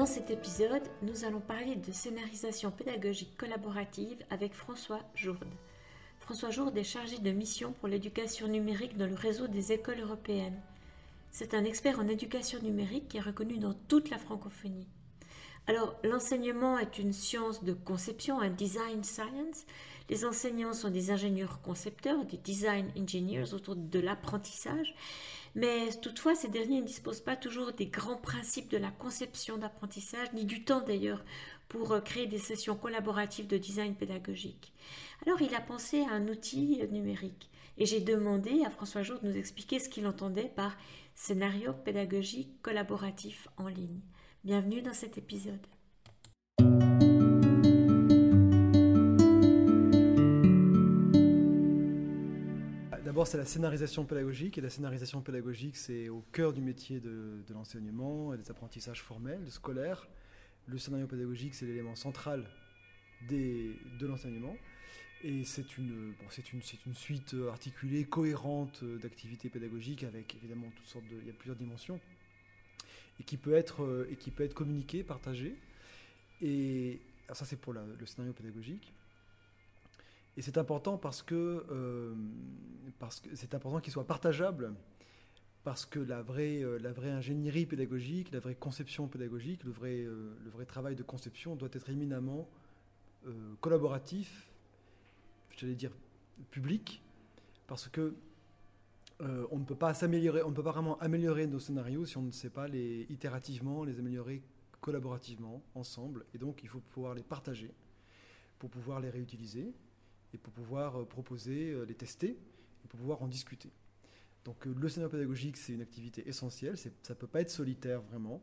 Dans cet épisode, nous allons parler de scénarisation pédagogique collaborative avec François Jourde. François Jourde est chargé de mission pour l'éducation numérique dans le réseau des écoles européennes. C'est un expert en éducation numérique qui est reconnu dans toute la francophonie. Alors, l'enseignement est une science de conception, un design science. Les enseignants sont des ingénieurs concepteurs, des design engineers autour de l'apprentissage. Mais toutefois, ces derniers ne disposent pas toujours des grands principes de la conception d'apprentissage, ni du temps d'ailleurs, pour euh, créer des sessions collaboratives de design pédagogique. Alors il a pensé à un outil numérique. Et j'ai demandé à François Jour de nous expliquer ce qu'il entendait par scénario pédagogique collaboratif en ligne. Bienvenue dans cet épisode. D'abord, c'est la scénarisation pédagogique. Et la scénarisation pédagogique, c'est au cœur du métier de, l'enseignement et des apprentissages formels, scolaires. Le scénario pédagogique, c'est l'élément central de l'enseignement. Et c'est une, une suite articulée, cohérente d'activités pédagogiques avec évidemment toutes sortes de. Il y a plusieurs dimensions. Et qui peut être, et qui peut être communiquée, partagée. Et ça, c'est pour le scénario pédagogique. Et c'est important parce que, euh, parce que c'est important qu'il soit partageable, parce que la vraie, euh, la vraie ingénierie pédagogique, la vraie conception pédagogique, le vrai, euh, le vrai travail de conception doit être éminemment collaboratif, j'allais dire public, parce que on ne peut pas s'améliorer, on ne peut pas vraiment améliorer nos scénarios si on ne sait pas les itérativement les améliorer collaborativement ensemble, et donc il faut pouvoir les partager pour pouvoir les réutiliser et pour pouvoir euh, proposer, euh, les tester, et pour pouvoir en discuter. Donc euh, le scénario pédagogique, c'est une activité essentielle, ça ne peut pas être solitaire vraiment.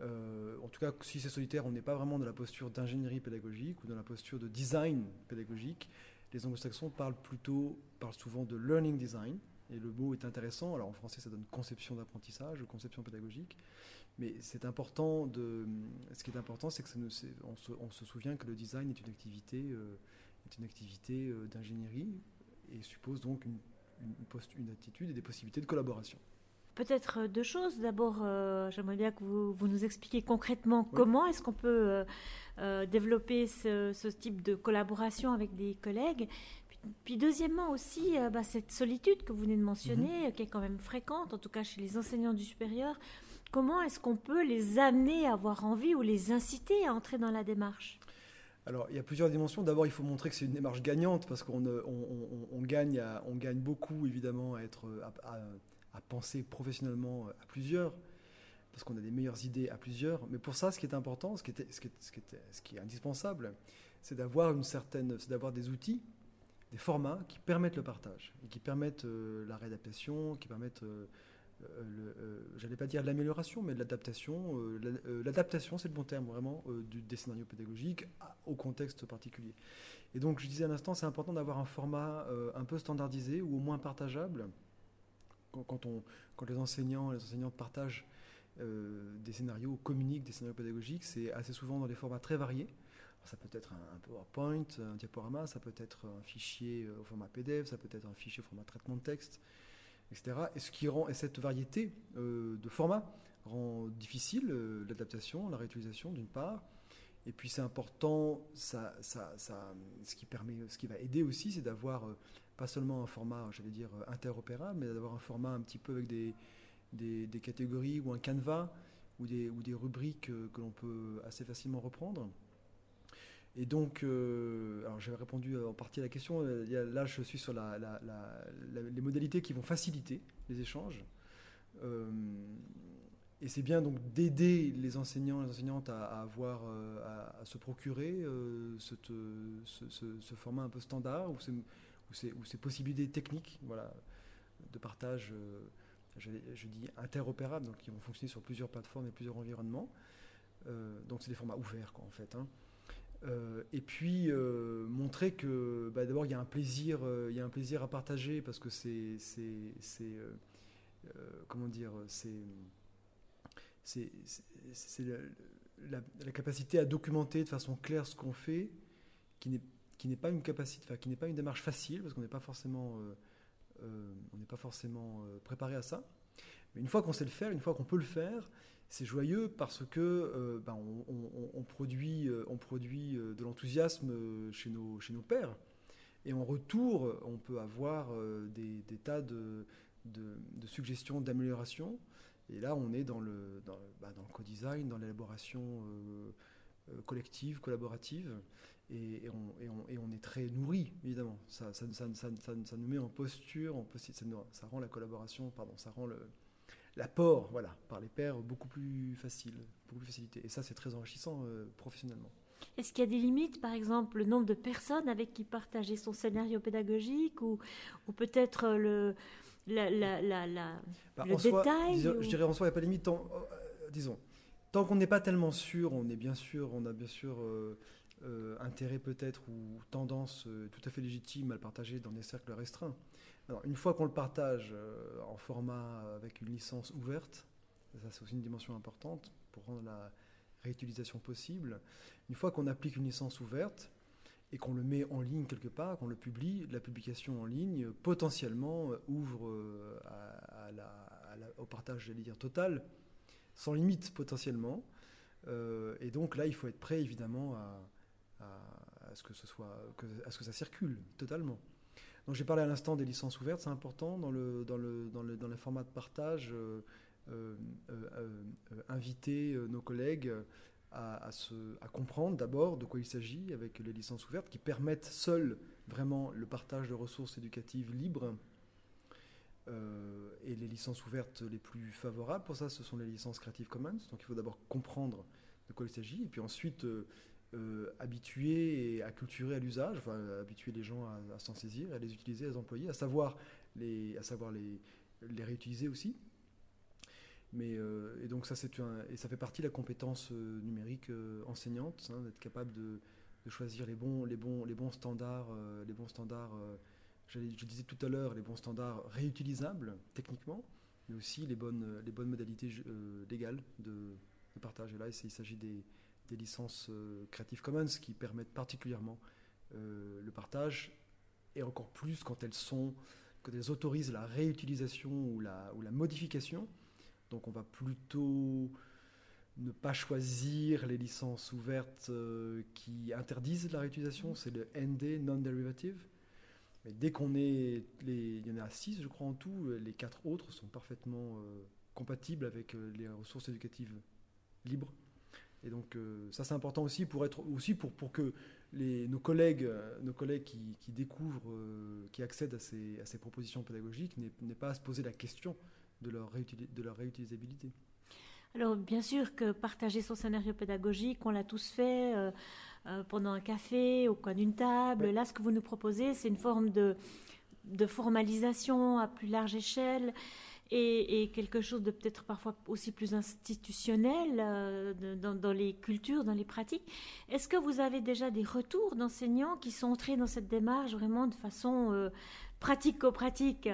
en tout cas, si c'est solitaire, on n'est pas vraiment dans la posture d'ingénierie pédagogique ou dans la posture de design pédagogique. Les anglo-saxons parlent plutôt, parlent souvent de learning design, et le mot est intéressant. Alors en français, ça donne conception d'apprentissage conception pédagogique. Mais c'est important de. Ce qui est important, c'est que se, on, se, souvient que le design est une activité est une activité euh, d'ingénierie et suppose donc une, une, attitude et des possibilités de collaboration. Peut-être euh, deux choses. D'abord, euh, j'aimerais bien que vous, vous, nous expliquiez concrètement comment est-ce qu'on peut développer ce, type de collaboration avec des collègues. Puis, deuxièmement aussi, bah, cette solitude que vous venez de mentionner, mhm. qui est quand même fréquente, en tout cas chez les enseignants du supérieur. Comment est-ce qu'on peut les amener à avoir envie ou les inciter à entrer dans la démarche? Alors, il y a plusieurs dimensions. D'abord, il faut montrer que c'est une démarche gagnante parce qu'on euh, on, gagne, on gagne beaucoup, évidemment, à, être, à, penser professionnellement à plusieurs parce qu'on a des meilleures idées à plusieurs. Mais pour ça, ce qui est important, ce qui, ce qui, est, ce qui est, indispensable, c'est d'avoir une certaine, c'est d'avoir des outils, des formats qui permettent le partage et qui permettent euh, la réadaptation, qui permettent euh, euh, euh, j'allais pas dire l'amélioration, mais l'adaptation. Euh, l'adaptation, c'est le bon terme vraiment du, des scénarios pédagogiques au contexte particulier. Et donc, je disais à l'instant, c'est important d'avoir un format un peu standardisé ou au moins partageable. Quand, on, quand les enseignants et les enseignantes partagent des scénarios, communiquent des scénarios pédagogiques, c'est assez souvent dans des formats très variés. Ça peut être un, PowerPoint, un diaporama, ça peut être un fichier au format PDF, ça peut être un fichier au format traitement de texte, etc. Et ce qui rend et cette variété euh, de formats rend difficile euh, l'adaptation, la réutilisation d'une part. Et puis c'est important, ce qui permet, ce qui va aider aussi, c'est d'avoir euh, pas seulement un format, j'allais dire interopérable, mais d'avoir un format un petit peu avec des, catégories ou un canevas ou des rubriques que l'on peut assez facilement reprendre. Et donc, euh, alors j'avais répondu en partie à la question. Euh, là, je suis sur les modalités qui vont faciliter les échanges. Euh, et c'est bien donc d'aider les enseignants les enseignantes à, avoir, à, se procurer ce, format un peu standard ou ces, possibilités techniques, voilà, de partage. Je, dis interopérables, donc qui vont fonctionner sur plusieurs plateformes et plusieurs environnements. donc c'est des formats ouverts, quoi, en fait. Hein. Euh, et puis euh, montrer que bah, d'abord il y a un plaisir, euh, il y a un plaisir à partager parce que c'est, c'est, comment dire, c'est, c'est, la, la, capacité à documenter de façon claire ce qu'on fait, qui n'est, qui n'est pas une capacité, qui n'est pas une démarche facile parce qu'on n'est pas forcément, on n'est pas forcément préparé à ça. Mais une fois qu'on sait le faire, une fois qu'on peut le faire, c'est joyeux parce que ben, on, produit, on produit de l'enthousiasme chez nos, pères. Et en retour, on peut avoir des, tas de, suggestions d'amélioration. Et là, on est dans le, le co-design, dans l'élaboration collective, collaborative et, on, est très nourri, évidemment. Ça, ça, nous met en posture, ça, rend la collaboration, pardon, ça rend l'apport voilà, par les pairs beaucoup plus facile, beaucoup plus facilité. Et ça, c'est très enrichissant euh, professionnellement. Est-ce qu'il y a des limites, par exemple, le nombre de personnes avec qui partager son scénario pédagogique ou, ou peut-être le, la, la, bah, le détail Je dirais en soi, il n'y a pas de limite. Tant, euh, disons, tant qu'on n'est pas tellement sûr, on est bien sûr, on a bien sûr euh, euh, intérêt peut-être ou tendance euh, tout à fait légitime à le partager dans des cercles restreints. Une fois qu'on le partage euh, en format avec une licence ouverte, ça c'est aussi une dimension importante pour rendre la réutilisation possible. Une fois qu'on applique une licence ouverte et qu'on le met en ligne quelque part, qu'on le publie, la publication en ligne potentiellement ouvre au partage, j'allais dire, total, sans limite potentiellement. et donc là, il faut être prêt évidemment à, à, ce que ce soit, à ce que ça circule totalement. Donc j'ai parlé à l'instant des licences ouvertes, c'est important dans le, dans le, dans le, dans le format de partage, euh, euh, euh, inviter nos collègues à, se, à comprendre d'abord de quoi il s'agit avec les licences ouvertes qui permettent seules vraiment le partage de ressources éducatives libres. et les licences ouvertes les plus favorables pour ça, ce sont les licences Creative Commons. Donc il faut d'abord comprendre de quoi il s'agit, et puis ensuite euh, habituer et acculturer à l'usage, enfin, habituer les gens à, s'en saisir, à les utiliser, à les employer, à savoir les, à savoir les, les réutiliser aussi. Mais, euh, et donc ça, c'est et ça fait partie de la compétence euh, numérique enseignante, hein, d'être capable de, de, choisir les bons, les bons, les bons standards, les bons standards. je disais tout à l'heure, les bons standards réutilisables techniquement, mais aussi les bonnes, les bonnes modalités légales de, de partage. Et là, il s'agit des des licences euh, Creative Commons qui permettent particulièrement euh, le partage et encore plus quand elles sont quand elles autorisent la réutilisation ou la, ou la modification. Donc on va plutôt ne pas choisir les licences ouvertes euh, qui interdisent la réutilisation, c'est le ND, non-derivative. Mais dès qu'on est, il y en a six je crois en tout, les quatre autres sont parfaitement compatibles avec les ressources éducatives libres. Et donc euh, ça c'est important aussi pour être aussi pour, pour que les, nos collègues, euh, nos collègues qui, qui découvrent, euh, qui accèdent à ces, à ces propositions pédagogiques n'aient pas à se poser la question de leur, de leur réutilisabilité. Alors bien sûr que partager son scénario pédagogique, on l'a tous fait pendant un café, au coin d'une table. Là, ce que vous nous proposez, c'est une forme de, de formalisation à plus large échelle et, quelque chose de peut-être parfois aussi plus institutionnel euh, dans, les cultures, dans les pratiques. Est-ce que vous avez déjà des retours d'enseignants qui sont entrés dans cette démarche vraiment de façon euh, pratico-pratique?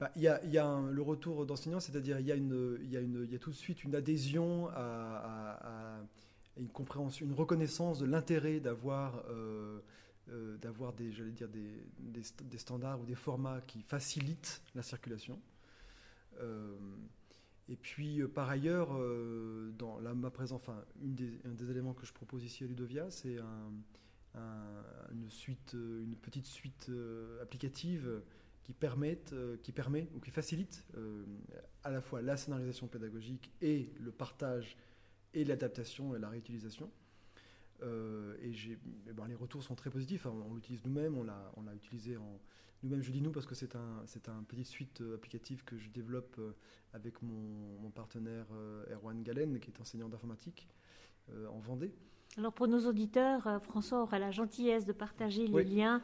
Bah, il y, a, y a le retour d'enseignants, c'est-à-dire il y, a tout de suite une adhésion à, une compréhension, une reconnaissance de l'intérêt d'avoir euh, des, des, standards ou des formats qui facilitent la circulation. Euh, et puis, euh, par ailleurs, euh, dans la, ma présence, enfin, un des éléments que je propose ici à Ludovia, c'est une suite, une petite suite applicative qui permettent, qui permet ou qui facilite à la fois la scénarisation pédagogique et le partage et l'adaptation et la réutilisation. et, eh ben, les retours sont très positifs. on l'utilise nous-mêmes, on l'a utilisé en, nous-mêmes, je dis nous parce que c'est un, c'est un petite suite euh, applicative que je développe euh, avec mon, partenaire euh, Erwan Galen, qui est enseignant d'informatique en Vendée. Alors pour nos auditeurs, François aura la gentillesse de partager les liens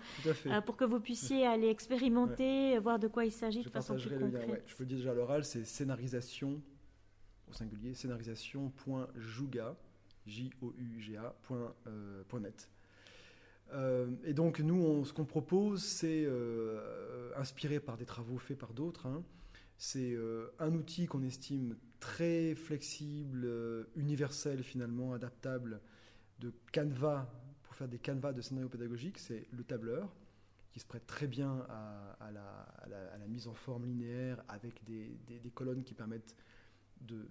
pour que vous puissiez aller expérimenter, voir de quoi il s'agit de façon plus concrète. Je vous le dis déjà à l'oral, c'est scénarisation, au singulier, scénarisation.juga, J-O-U-G-A.net. Euh, et donc nous, ce qu'on propose, c'est euh, inspiré par des travaux faits par d'autres. Hein. c'est euh, un outil qu'on estime très flexible, universel finalement, adaptable, de canevas pour faire des canevas de scénario pédagogique. C'est le tableur qui se prête très bien à, la, mise en forme linéaire avec des, colonnes qui permettent de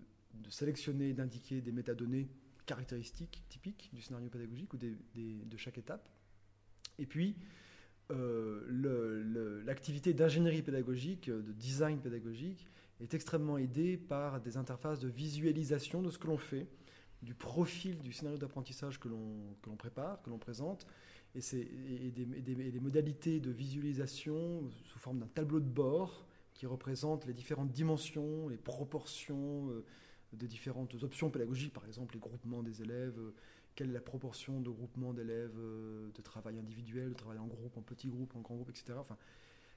sélectionner, d'indiquer des métadonnées caractéristiques typiques du scénario pédagogique ou de chaque étape. Et puis, euh, l'activité d'ingénierie pédagogique, de design pédagogique, est extrêmement aidée par des interfaces de visualisation de ce que l'on fait, du profil du scénario d'apprentissage que l'on prépare, que l'on présente, et, des, modalités de visualisation sous forme d'un tableau de bord qui représente les différentes dimensions, les proportions euh, des différentes options pédagogiques, par exemple les groupements des élèves, quelle est la proportion de groupements d'élèves, euh, de travail individuel, de travail en groupe, en petit groupe, en grand groupe, etc. Enfin,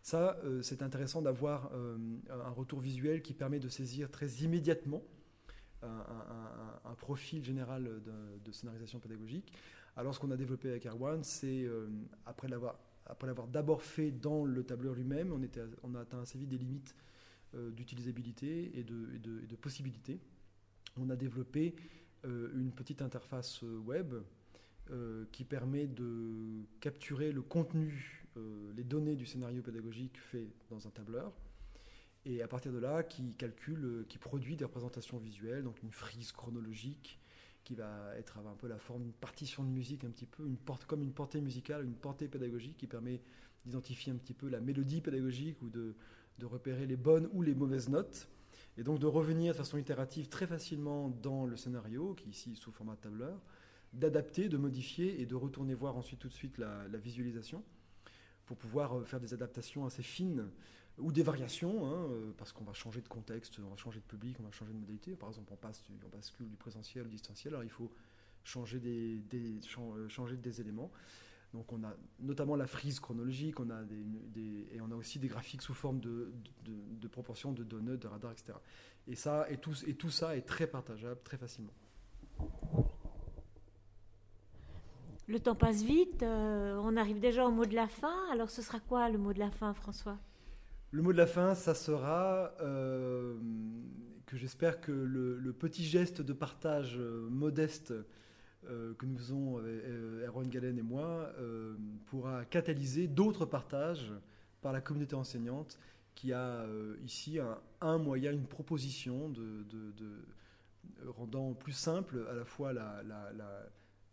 ça, c'est intéressant d'avoir un retour visuel qui permet de saisir très immédiatement un, profil général de, de, scénarisation pédagogique. Alors, ce qu'on a développé avec Erwan, c'est après l'avoir d'abord fait dans le tableur lui-même, on, on a atteint assez vite des limites euh, d'utilisabilité et de, possibilités. On a développé euh, une petite interface euh, web qui permet de capturer le contenu, les données du scénario pédagogique fait dans un tableur, et à partir de là, qui calcule, qui produit des représentations visuelles, donc une frise chronologique, qui va être un peu la forme d'une partition de musique, un petit peu une porte, comme une portée musicale, une portée pédagogique qui permet d'identifier un petit peu la mélodie pédagogique ou de, repérer les bonnes ou les mauvaises notes. Et donc de revenir de façon itérative très facilement dans le scénario, qui est ici sous format tableur, d'adapter, de modifier et de retourner voir ensuite tout de suite la, visualisation pour pouvoir euh, faire des adaptations assez fines ou des variations, hein, euh, parce qu'on va changer de contexte, on va changer de public, on va changer de modalité. Par exemple, on passe bascule du présentiel au distanciel, alors il faut changer des, euh, changer des éléments. Donc on a notamment la frise chronologique, on a des, et on a aussi des graphiques sous forme de, de, de proportions de données, de radar, etc. Et, ça, et, tout, et tout ça est très partageable très facilement. Le temps passe vite, euh, on arrive déjà au mot de la fin. Alors ce sera quoi le mot de la fin, François? Le mot de la fin, ça sera euh, que j'espère que le, petit geste de partage euh, modeste euh, que nous faisons, Erwan Galen et moi, pourra catalyser d'autres partages par la communauté enseignante qui a ici un, moyen, une proposition de, rendant plus simple à la fois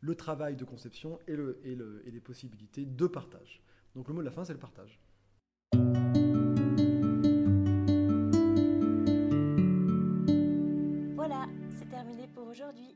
le travail de conception et, et les possibilités de partage. Donc le mot de la fin, c'est le partage. aujourd'hui.